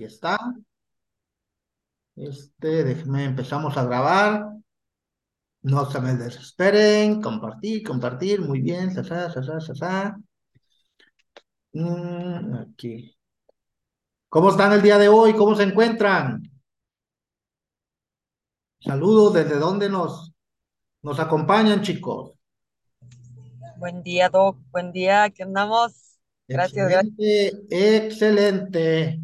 Aquí está. Este, déjenme, empezamos a grabar. No se me desesperen. Compartir, compartir. Muy bien. Mm, aquí. ¿Cómo están el día de hoy? ¿Cómo se encuentran? Saludos. ¿Desde dónde nos, nos acompañan, chicos? Buen día, Doc. Buen día. Aquí andamos. Gracias, excelente, Excelente.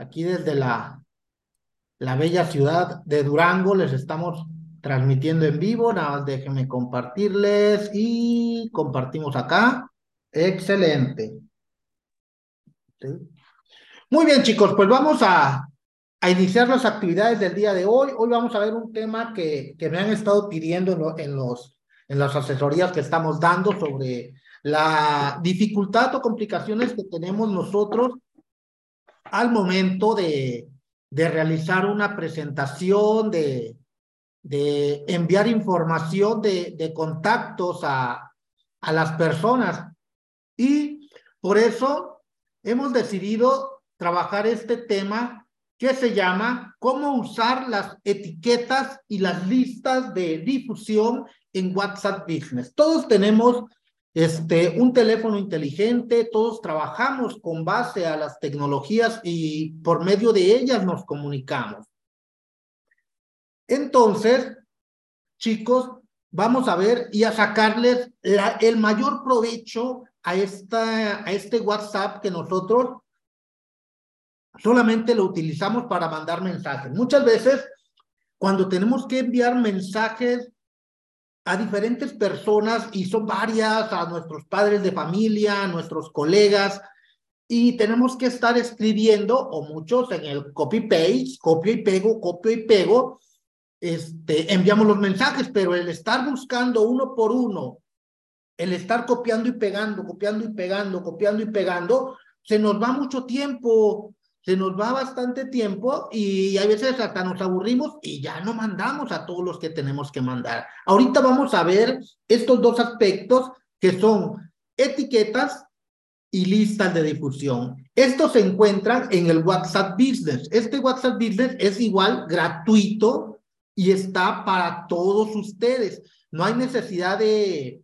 Aquí desde la, la bella ciudad de Durango les estamos transmitiendo en vivo. Nada más déjenme compartirles y compartimos acá. Excelente. Muy bien, chicos, pues vamos a, a, iniciar las actividades del día de hoy. Hoy vamos a ver un tema que, que me han estado pidiendo en, los, en las asesorías que estamos dando sobre la dificultad o complicaciones que tenemos nosotros al momento de, de realizar una presentación, de, de enviar información de, de contactos a, a las personas. Y por eso hemos decidido trabajar este tema que se llama cómo usar las etiquetas y las listas de difusión en WhatsApp Business. Todos tenemos este, un teléfono inteligente, todos trabajamos con base a las tecnologías y por medio de ellas nos comunicamos. Entonces, chicos, vamos a ver y a sacarles el mayor provecho a, esta, a este WhatsApp que nosotros solamente lo utilizamos para mandar mensajes. Muchas veces, cuando tenemos que enviar mensajes a diferentes personas y son varias, a nuestros padres de familia, a nuestros colegas, y tenemos que estar escribiendo, o muchos en el copy-paste, copio y pego, copio y pego, este, enviamos los mensajes, pero el estar buscando uno por uno, el estar copiando y pegando, copiando y pegando, copiando y pegando, se nos va mucho tiempo se nos va bastante tiempo y a veces hasta nos aburrimos y ya no mandamos a todos los que tenemos que mandar. Ahorita vamos a ver estos dos aspectos que son etiquetas y listas de difusión. Estos se encuentran en el WhatsApp Business. Este WhatsApp Business es igual gratuito y está para todos ustedes. No hay necesidad de,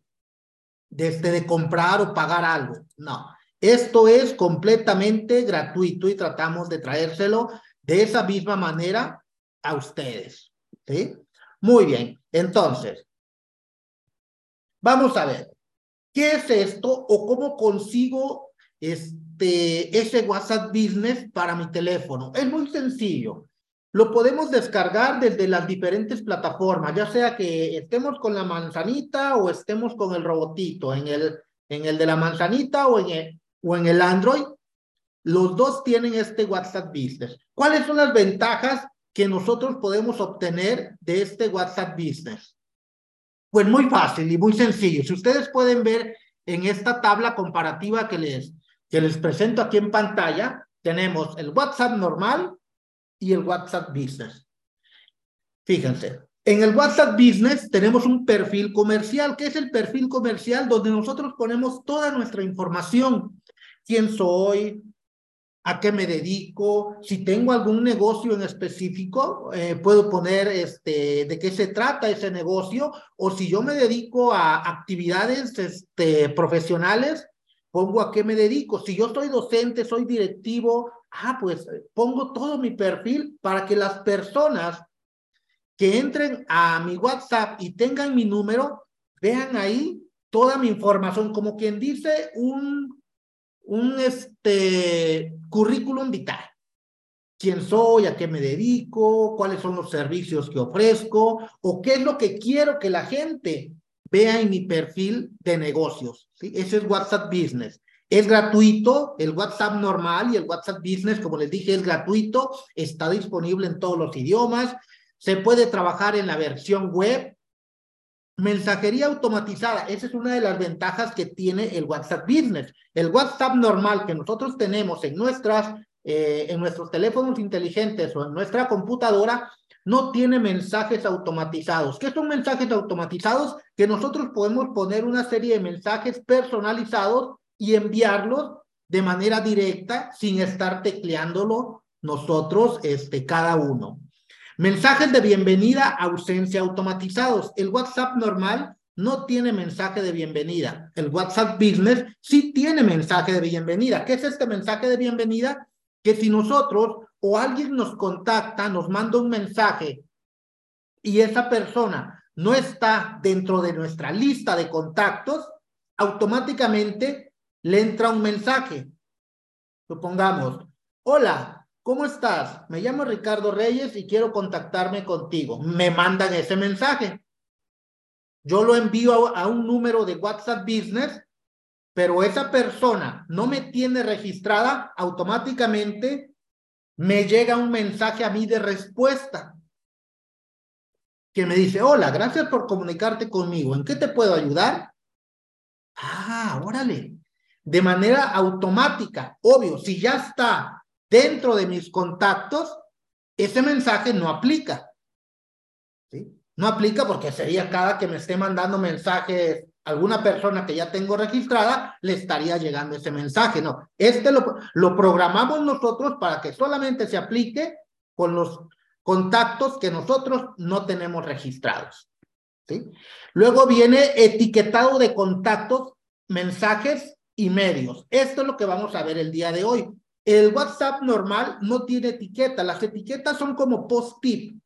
de, este, de comprar o pagar algo. No. Esto es completamente gratuito y tratamos de traérselo de esa misma manera a ustedes. ¿sí? Muy bien, entonces, vamos a ver, ¿qué es esto o cómo consigo este, ese WhatsApp Business para mi teléfono? Es muy sencillo. Lo podemos descargar desde las diferentes plataformas, ya sea que estemos con la manzanita o estemos con el robotito, en el, en el de la manzanita o en el, o en el Android, los dos tienen este WhatsApp Business. ¿Cuáles son las ventajas que nosotros podemos obtener de este WhatsApp Business? Pues muy fácil y muy sencillo. Si ustedes pueden ver en esta tabla comparativa que les, que les presento aquí en pantalla, tenemos el WhatsApp normal y el WhatsApp Business. Fíjense, en el WhatsApp Business tenemos un perfil comercial. ¿Qué es el perfil comercial? Donde nosotros ponemos toda nuestra información quién soy, a qué me dedico, si tengo algún negocio en específico, eh, puedo poner este, de qué se trata ese negocio, o si yo me dedico a actividades este, profesionales, pongo a qué me dedico. Si yo soy docente, soy directivo, ah, pues pongo todo mi perfil para que las personas que entren a mi WhatsApp y tengan mi número, vean ahí toda mi información, como quien dice un un este, currículum vital. ¿Quién soy? ¿A qué me dedico? ¿Cuáles son los servicios que ofrezco? ¿O qué es lo que quiero que la gente vea en mi perfil de negocios? Ese es WhatsApp Business. Es gratuito, el WhatsApp normal y el WhatsApp Business, como les dije, es gratuito, está disponible en todos los idiomas, se puede trabajar en la versión web, Mensajería automatizada, esa es una de las ventajas que tiene el WhatsApp Business. El WhatsApp normal que nosotros tenemos en, nuestras, eh, en nuestros teléfonos inteligentes o en nuestra computadora no tiene mensajes automatizados. ¿Qué son mensajes automatizados? Que nosotros podemos poner una serie de mensajes personalizados y enviarlos de manera directa sin estar tecleándolo nosotros, este, cada uno. Mensajes de bienvenida, ausencia automatizados. El WhatsApp normal no tiene mensaje de bienvenida. El WhatsApp Business sí tiene mensaje de bienvenida. ¿Qué es este mensaje de bienvenida? Que si nosotros o alguien nos contacta, nos manda un mensaje y esa persona no está dentro de nuestra lista de contactos, automáticamente le entra un mensaje. Supongamos, hola, ¿cómo estás? Me llamo Ricardo Reyes y quiero contactarme contigo. Me mandan ese mensaje. Yo lo envío a, un número de WhatsApp Business, pero esa persona no me tiene registrada, automáticamente me llega un mensaje a mí de respuesta que me dice, hola, gracias por comunicarte conmigo. ¿En qué te puedo ayudar? Ah, órale. De manera automática, obvio, si ya está dentro de mis contactos, ese mensaje no aplica. ¿Sí? No aplica porque sería cada que me esté mandando mensajes alguna persona que ya tengo registrada, le estaría llegando ese mensaje. No, este lo, lo programamos nosotros para que solamente se aplique con los contactos que nosotros no tenemos registrados. ¿sí? Luego viene etiquetado de contactos, mensajes y medios. Esto es lo que vamos a ver el día de hoy. El WhatsApp normal no tiene etiqueta. Las etiquetas son como post-tip.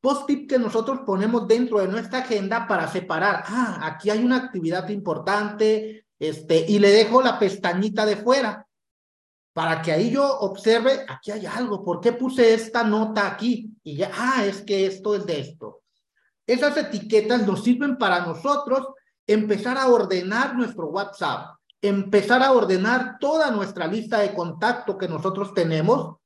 Post-tip que nosotros ponemos dentro de nuestra agenda para separar. Ah, aquí hay una actividad importante, este, y le dejo la pestañita de fuera para que ahí yo observe, aquí hay algo, ¿por qué puse esta nota aquí? Y ya, ah, es que esto es de esto. Esas etiquetas nos sirven para nosotros empezar a ordenar nuestro WhatsApp, empezar a ordenar toda nuestra lista de contacto que nosotros tenemos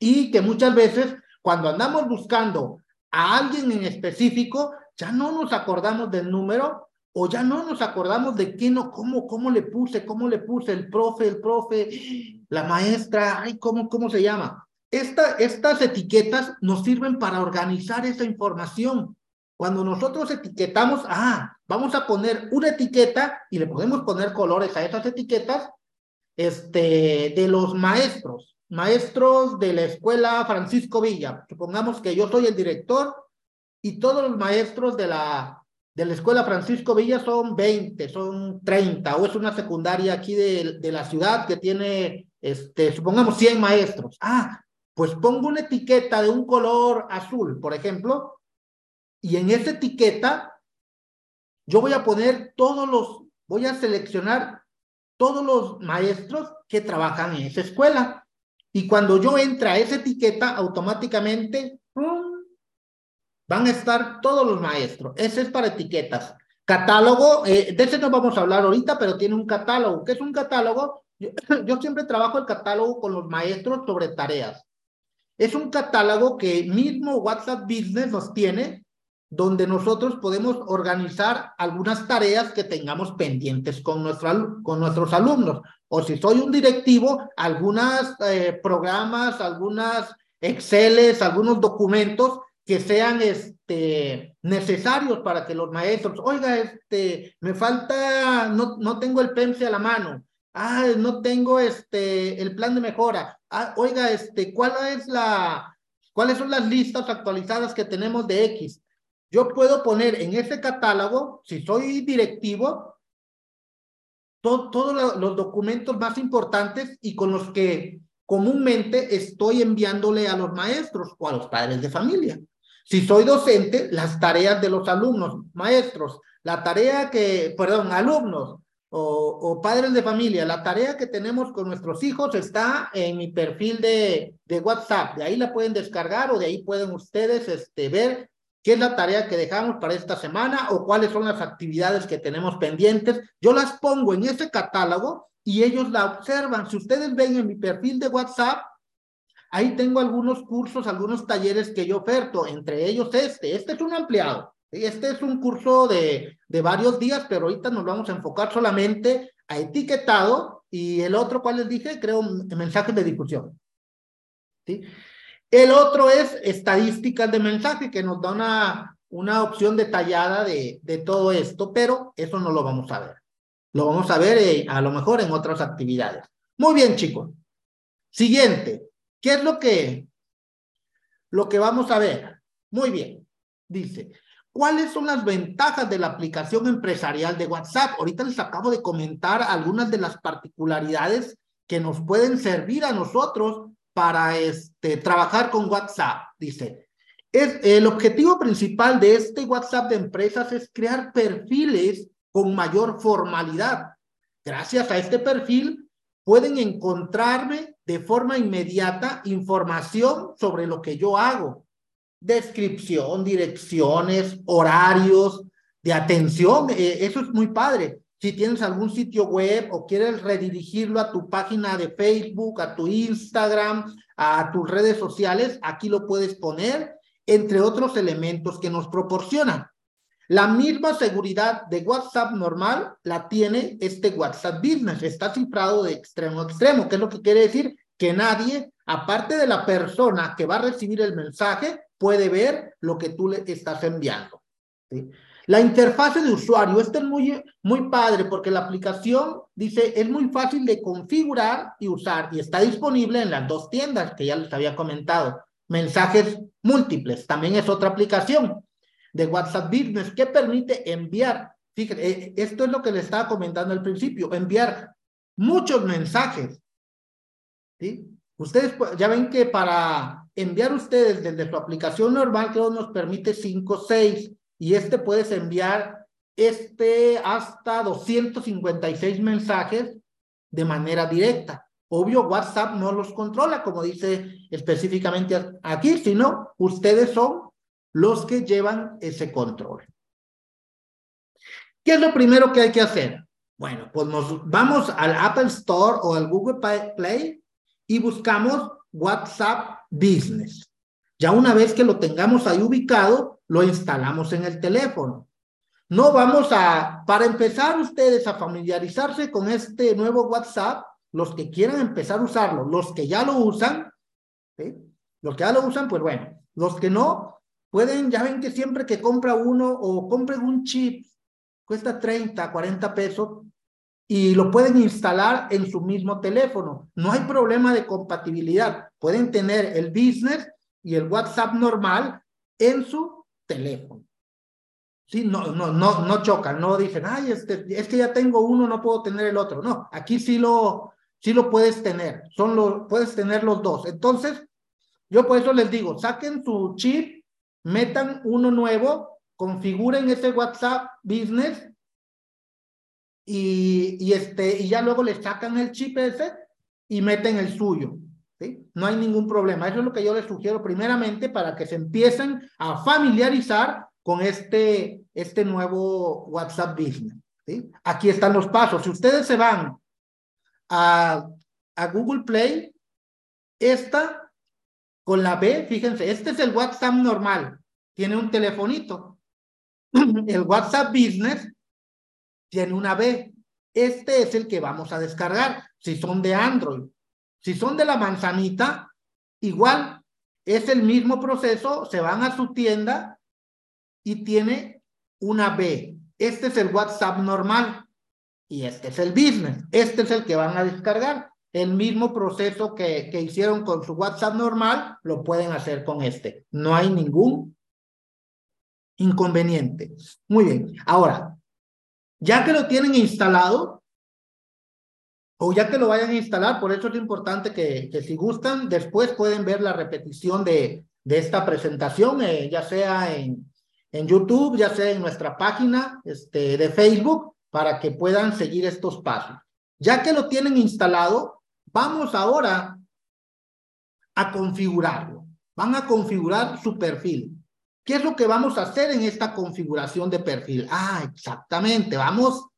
y que muchas veces cuando andamos buscando a alguien en específico, ya no nos acordamos del número o ya no nos acordamos de qué no, cómo, cómo le puse, cómo le puse el profe, el profe, la maestra, ay, cómo, cómo se llama. Esta, estas etiquetas nos sirven para organizar esa información. Cuando nosotros etiquetamos, ah, vamos a poner una etiqueta y le podemos poner colores a esas etiquetas, este, de los maestros, maestros de la escuela Francisco Villa. Supongamos que yo soy el director y todos los maestros de la de la escuela Francisco Villa son 20, son 30, o es una secundaria aquí de, de la ciudad que tiene, este, supongamos 100 maestros. Ah, pues pongo una etiqueta de un color azul, por ejemplo, y en esa etiqueta yo voy a poner todos los, voy a seleccionar todos los maestros que trabajan en esa escuela. Y cuando yo entre a esa etiqueta, automáticamente van a estar todos los maestros. Ese es para etiquetas. Catálogo, eh, de ese no vamos a hablar ahorita, pero tiene un catálogo. ¿Qué es un catálogo? Yo, siempre trabajo el catálogo con los maestros sobre tareas. Es un catálogo que mismo WhatsApp Business nos tiene, donde nosotros podemos organizar algunas tareas que tengamos pendientes con, nuestro, con nuestros alumnos. O si soy un directivo, algunos eh, programas, algunas Exceles, algunos documentos que sean este, necesarios para que los maestros, oiga, este, me falta, no, no tengo el PEMSE a la mano, ah, no tengo este, el plan de mejora, ah, oiga, este, ¿cuál la, cuáles son las listas actualizadas que tenemos de X? Yo puedo poner en ese catálogo, si soy directivo, todos los documentos más importantes y con los que comúnmente estoy enviándole a los maestros o a los padres de familia. Si soy docente, las tareas de los alumnos, maestros, la tarea que, perdón, alumnos o, padres de familia, la tarea que tenemos con nuestros hijos está en mi perfil de, de WhatsApp. De ahí la pueden descargar o de ahí pueden ustedes este, ver qué es la tarea que dejamos para esta semana o cuáles son las actividades que tenemos pendientes. Yo las pongo en ese catálogo y ellos la observan. Si ustedes ven en mi perfil de WhatsApp, Ahí tengo algunos cursos, algunos talleres que yo oferto, entre ellos este. Este es un ampliado. Este es un curso de, de varios días, pero ahorita nos vamos a enfocar solamente a etiquetado y el otro, ¿cuál les dije? Creo mensajes de difusión. ¿Sí? El otro es estadísticas de mensaje, que nos da una, una opción detallada de, de todo esto, pero eso no lo vamos a ver. Lo vamos a ver eh, a lo mejor en otras actividades. Muy bien, chicos. Siguiente, ¿Qué es lo que, lo que vamos a ver? Muy bien, dice, ¿cuáles son las ventajas de la aplicación empresarial de WhatsApp? Ahorita les acabo de comentar algunas de las particularidades que nos pueden servir a nosotros para este, trabajar con WhatsApp. Dice, es, el objetivo principal de este WhatsApp de empresas es crear perfiles con mayor formalidad. Gracias a este perfil pueden encontrarme de forma inmediata información sobre lo que yo hago. Descripción, direcciones, horarios de atención. Eh, eso es muy padre. Si tienes algún sitio web o quieres redirigirlo a tu página de Facebook, a tu Instagram, a tus redes sociales, aquí lo puedes poner, entre otros elementos que nos proporcionan. La misma seguridad de WhatsApp normal la tiene este WhatsApp Business. Está cifrado de extremo a extremo, que es lo que quiere decir que nadie, aparte de la persona que va a recibir el mensaje, puede ver lo que tú le estás enviando. ¿sí? La interfase de usuario, esto es muy, muy padre porque la aplicación dice es muy fácil de configurar y usar y está disponible en las dos tiendas que ya les había comentado. Mensajes múltiples, también es otra aplicación de WhatsApp Business que permite enviar, fíjense, eh, esto es lo que les estaba comentando al principio, enviar muchos mensajes. ¿sí? Ustedes ya ven que para enviar ustedes desde su aplicación normal, que nos permite 5 o 6 y este puedes enviar este hasta 256 mensajes de manera directa. Obvio, WhatsApp no los controla, como dice específicamente aquí, sino ustedes son los que llevan ese control. ¿Qué es lo primero que hay que hacer? Bueno, pues nos vamos al Apple Store o al Google Play y buscamos WhatsApp Business. Ya una vez que lo tengamos ahí ubicado, lo instalamos en el teléfono. No vamos a, para empezar ustedes a familiarizarse con este nuevo WhatsApp, los que quieran empezar a usarlo, los que ya lo usan, los que ya lo usan, pues bueno, los que no, pueden, ya ven que siempre que compra uno o compren un chip, cuesta 30, 40 pesos, y lo pueden instalar en su mismo teléfono. No hay problema de compatibilidad. Pueden tener el business y el WhatsApp normal en su teléfono. Sí, no, no, no, no chocan, no dicen, ay, este, es que ya tengo uno, no puedo tener el otro. No, aquí sí lo, sí lo puedes tener, son los, puedes tener los dos. Entonces, yo por eso les digo, saquen su chip, metan uno nuevo, configuren ese WhatsApp Business y, y, este, y ya luego le sacan el chip ese y meten el suyo. No hay ningún problema. Eso es lo que yo les sugiero primeramente para que se empiecen a familiarizar con este, este nuevo WhatsApp Business. Aquí están los pasos. Si ustedes se van a, a Google Play, esta con la B, fíjense, este es el WhatsApp normal, tiene un telefonito. El WhatsApp Business tiene una B. Este es el que vamos a descargar, si son de Android. Si son de la manzanita, igual es el mismo proceso, se van a su tienda y tiene una B. Este es el WhatsApp normal y este es el business. Este es el que van a descargar. El mismo proceso que, que hicieron con su WhatsApp normal, lo pueden hacer con este. No hay ningún inconveniente. Muy bien. Ahora, ya que lo tienen instalado, o ya que lo vayan a instalar, por eso es importante que, que si gustan, después pueden ver la repetición de, de esta presentación, eh, ya sea en, en YouTube, ya sea en nuestra página este, de Facebook, para que puedan seguir estos pasos. Ya que lo tienen instalado, vamos ahora a configurarlo. Van a configurar su perfil. ¿Qué es lo que vamos a hacer en esta configuración de perfil? Ah, exactamente. Vamos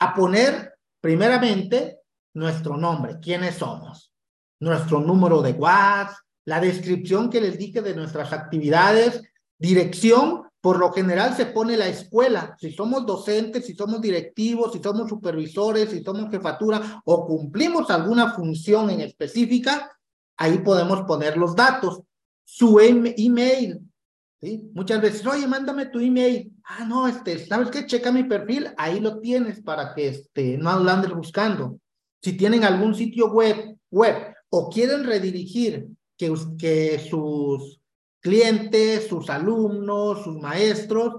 a poner primeramente nuestro nombre, quiénes somos, nuestro número de WhatsApp, la descripción que les dije de nuestras actividades, dirección, por lo general se pone la escuela, si somos docentes, si somos directivos, si somos supervisores, si somos jefatura o cumplimos alguna función en específica, ahí podemos poner los datos. Su email, ¿sí? Muchas veces, oye, mándame tu email. Ah, no, este, ¿sabes qué? Checa mi perfil, ahí lo tienes para que este, no andes buscando. Si tienen algún sitio web, web o quieren redirigir que, que sus clientes, sus alumnos, sus maestros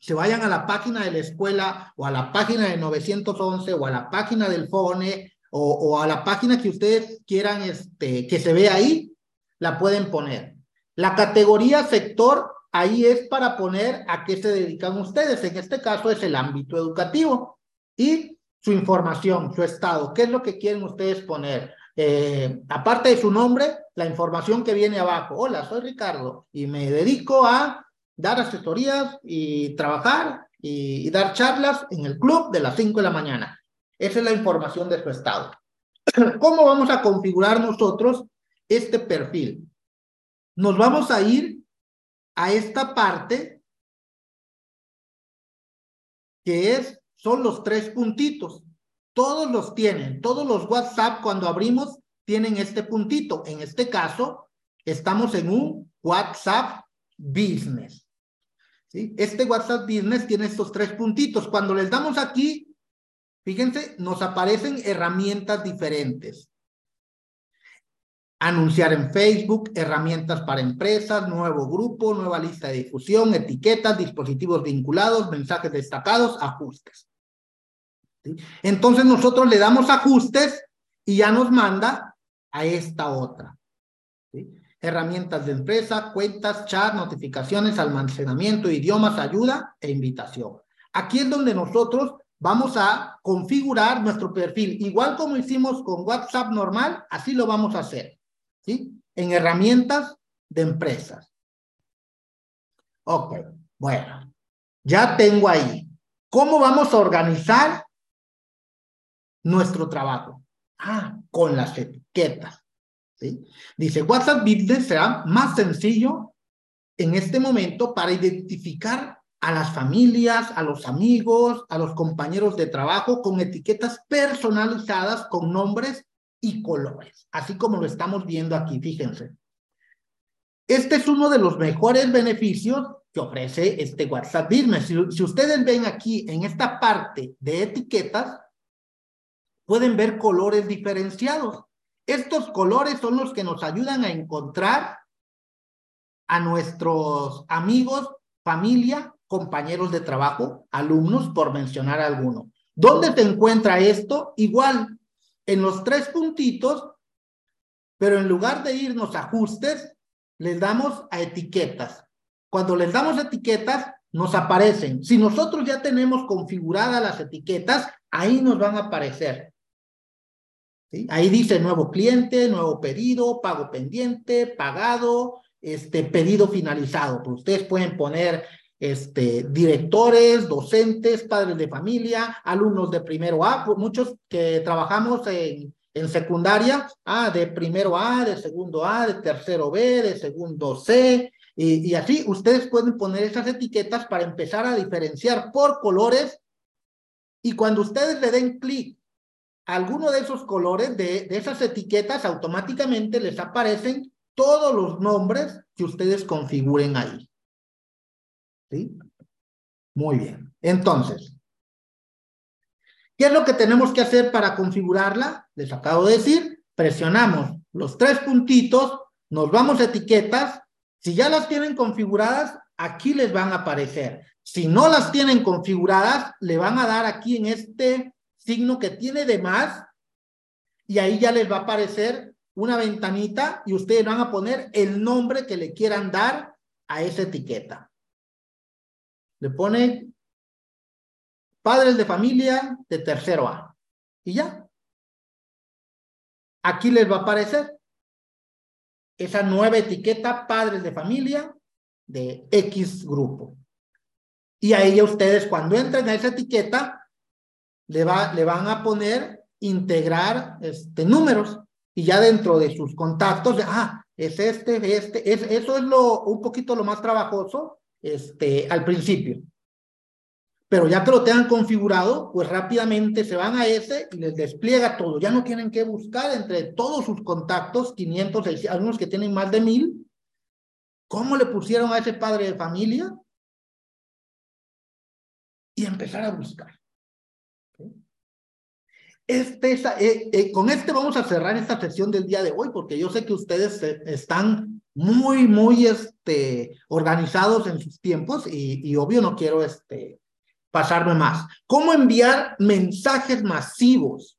se vayan a la página de la escuela o a la página de 911 o a la página del FONE o, a la página que ustedes quieran este, que se vea ahí, la pueden poner. La categoría sector ahí es para poner a qué se dedican ustedes. En este caso es el ámbito educativo y su información, su estado. ¿Qué es lo que quieren ustedes poner? Eh, aparte de su nombre, la información que viene abajo. Hola, soy Ricardo y me dedico a dar asesorías y trabajar y, y dar charlas en el club de las 5 de la mañana. Esa es la información de su estado. ¿Cómo vamos a configurar nosotros este perfil? Nos vamos a ir a esta parte que es, son los tres puntitos. Todos los tienen, todos los WhatsApp cuando abrimos tienen este puntito. En este caso, estamos en un WhatsApp Business. Este WhatsApp Business tiene estos tres puntitos. Cuando les damos aquí, fíjense, nos aparecen herramientas diferentes. Anunciar en Facebook, herramientas para empresas, nuevo grupo, nueva lista de difusión, etiquetas, dispositivos vinculados, mensajes destacados, ajustes. Entonces nosotros le damos ajustes y ya nos manda a esta otra. Herramientas de empresa, cuentas, chat, notificaciones, almacenamiento, idiomas, ayuda e invitación. Aquí es donde nosotros vamos a configurar nuestro perfil. Igual como hicimos con WhatsApp normal, así lo vamos a hacer. ¿sí? En herramientas de empresas. Ok, bueno, ya tengo ahí. ¿Cómo vamos a organizar nuestro trabajo? Ah, con las etiquetas. ¿sí? Dice, WhatsApp Business será más sencillo en este momento para identificar a las familias, a los amigos, a los compañeros de trabajo con etiquetas personalizadas con nombres y colores, así como lo estamos viendo aquí, fíjense. Este es uno de los mejores beneficios que ofrece este WhatsApp Business. Si, si ustedes ven aquí en esta parte de etiquetas, pueden ver colores diferenciados. Estos colores son los que nos ayudan a encontrar a nuestros amigos, familia, compañeros de trabajo, alumnos, por mencionar alguno. ¿Dónde se encuentra esto? Igual, en los tres puntitos, pero en lugar de irnos a ajustes, les damos a etiquetas. Cuando les damos etiquetas, nos aparecen. Si nosotros ya tenemos configuradas las etiquetas, ahí nos van a aparecer. Ahí dice nuevo cliente, nuevo pedido, pago pendiente, pagado, este pedido finalizado. Pues ustedes pueden poner este, directores, docentes, padres de familia, alumnos de primero A, pues, muchos que trabajamos en, en secundaria, ah, de primero A, de segundo A, de tercero B, de segundo C, y, y así ustedes pueden poner esas etiquetas para empezar a diferenciar por colores, y cuando ustedes le den clic alguno de esos colores, de, esas etiquetas, automáticamente les aparecen todos los nombres que ustedes configuren ahí. ¿Sí? Muy bien. Entonces, ¿qué es lo que tenemos que hacer para configurarla? Les acabo de decir, presionamos los tres puntitos, nos vamos a etiquetas. Si ya las tienen configuradas, aquí les van a aparecer. Si no las tienen configuradas, le van a dar aquí en este signo que tiene de más y ahí ya les va a aparecer una ventanita y ustedes van a poner el nombre que le quieran dar a esa etiqueta le pone padres de familia de tercero A. Y ya. Aquí les va a aparecer esa nueva etiqueta padres de familia de X grupo. Y ahí ustedes cuando entren a esa etiqueta le, va, le van a poner integrar este, números y ya dentro de sus contactos, ah, es este, este, es, eso es lo, un poquito lo más trabajoso, este, al principio. Pero ya que lo tengan configurado, pues rápidamente se van a ese y les despliega todo. Ya no tienen que buscar entre todos sus contactos, 500, 600, algunos que tienen más de mil, cómo le pusieron a ese padre de familia y empezar a buscar. Este, eh, eh, con este vamos a cerrar esta sesión del día de hoy, porque yo sé que ustedes eh, están muy, muy este, organizados en sus tiempos y, y obvio no quiero este, pasarme más. ¿Cómo enviar mensajes masivos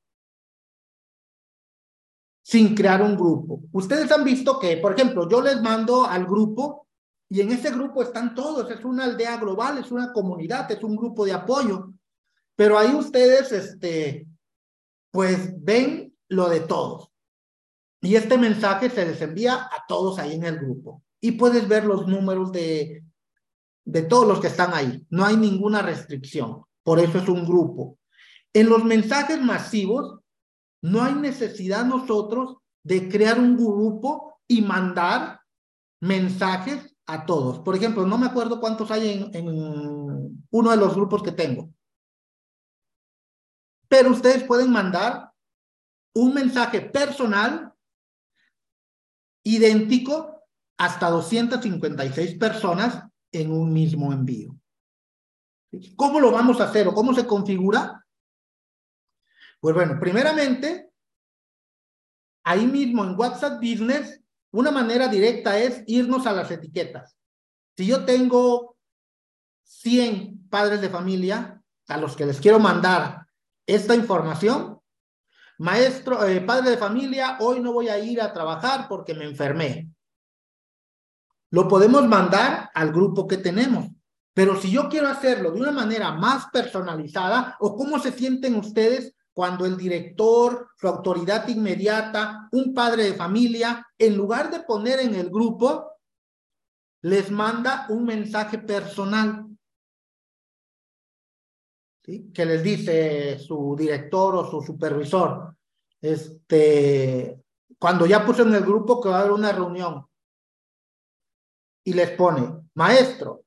sin crear un grupo? Ustedes han visto que, por ejemplo, yo les mando al grupo y en ese grupo están todos, es una aldea global, es una comunidad, es un grupo de apoyo. Pero ahí ustedes, este, pues ven lo de todos. Y este mensaje se les envía a todos ahí en el grupo. Y puedes ver los números de, de todos los que están ahí. No hay ninguna restricción. Por eso es un grupo. En los mensajes masivos, no hay necesidad nosotros de crear un grupo y mandar mensajes a todos. Por ejemplo, no me acuerdo cuántos hay en, en uno de los grupos que tengo. Pero ustedes pueden mandar un mensaje personal idéntico hasta 256 personas en un mismo envío. ¿Cómo lo vamos a hacer o cómo se configura? Pues bueno, primeramente, ahí mismo en WhatsApp Business, una manera directa es irnos a las etiquetas. Si yo tengo 100 padres de familia a los que les quiero mandar esta información. Maestro, eh, padre de familia, hoy no voy a ir a trabajar porque me enfermé. Lo podemos mandar al grupo que tenemos. Pero si yo quiero hacerlo de una manera más personalizada, o cómo se sienten ustedes cuando el director, su autoridad inmediata, un padre de familia, en lugar de poner en el grupo, les manda un mensaje personal que les dice su director o su supervisor, este, cuando ya puso en el grupo que va a haber una reunión y les pone, maestro,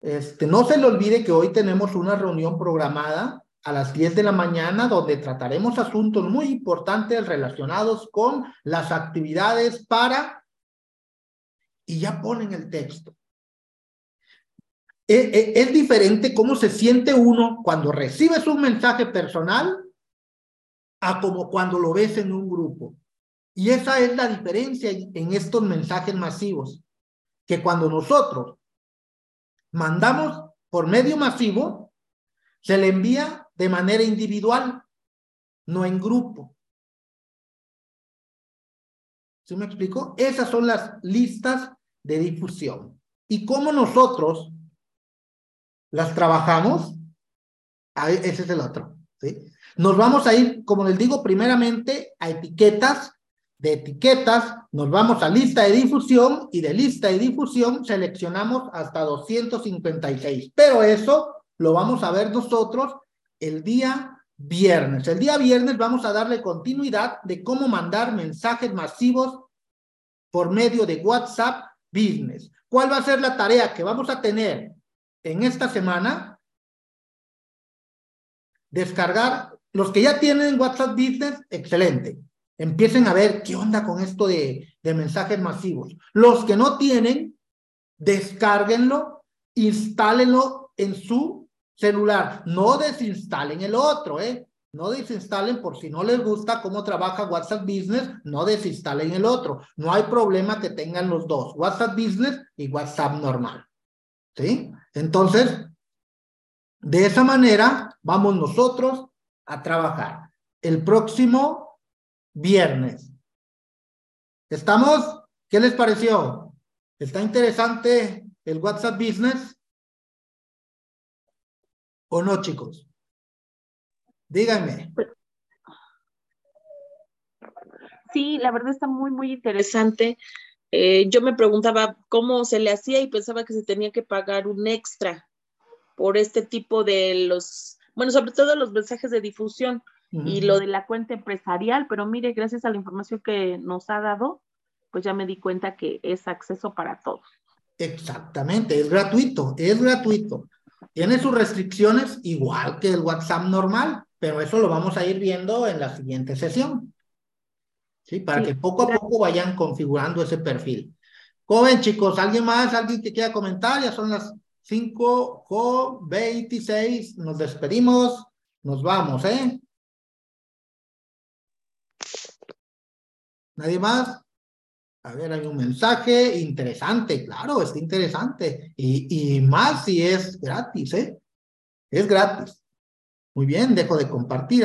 este, no se le olvide que hoy tenemos una reunión programada a las 10 de la mañana donde trataremos asuntos muy importantes relacionados con las actividades para... Y ya ponen el texto. Es, diferente cómo se siente uno cuando recibes un mensaje personal a como cuando lo ves en un grupo. Y esa es la diferencia en estos mensajes masivos, que cuando nosotros mandamos por medio masivo, se le envía de manera individual, no en grupo. ¿Sí me explico? Esas son las listas de difusión. Y cómo nosotros las trabajamos, ese es el otro, ¿sí? Nos vamos a ir, como les digo, primeramente a etiquetas, de etiquetas nos vamos a lista de difusión y de lista de difusión seleccionamos hasta 256, pero eso lo vamos a ver nosotros el día viernes. El día viernes vamos a darle continuidad de cómo mandar mensajes masivos por medio de WhatsApp Business. ¿Cuál va a ser la tarea que vamos a tener en esta semana descargar los que ya tienen WhatsApp Business, excelente. Empiecen a ver qué onda con esto de, de mensajes masivos. Los que no tienen, descárguenlo, instálenlo en su celular. No desinstalen el otro, ¿eh? No desinstalen por si no les gusta cómo trabaja WhatsApp Business, no desinstalen el otro. No hay problema que tengan los dos, WhatsApp Business y WhatsApp normal. ¿Sí? Entonces, de esa manera vamos nosotros a trabajar. El próximo viernes. ¿Estamos? ¿Qué les pareció? ¿Está interesante el WhatsApp Business? ¿O no, chicos? Díganme. Sí, la verdad está muy, muy interesante. Eh, yo me preguntaba cómo se le hacía y pensaba que se tenía que pagar un extra por este tipo de los, bueno, sobre todo los mensajes de difusión y lo de la cuenta empresarial, pero mire, gracias a la información que nos ha dado, pues ya me di cuenta que es acceso para todos. Exactamente, es gratuito, es gratuito. Tiene sus restricciones igual que el WhatsApp normal, pero eso lo vamos a ir viendo en la siguiente sesión. ¿sí? Para que poco a poco vayan configurando ese perfil. ¿Cómo ven, chicos? ¿Alguien más? ¿Alguien que quiera comentar? Ya son las 5 con 26. Nos despedimos. Nos vamos, ¿eh? ¿Nadie más? A ver, hay un mensaje interesante, claro, está interesante. Y, y más si es gratis, ¿eh? Es gratis. Muy bien, dejo de compartir aquí.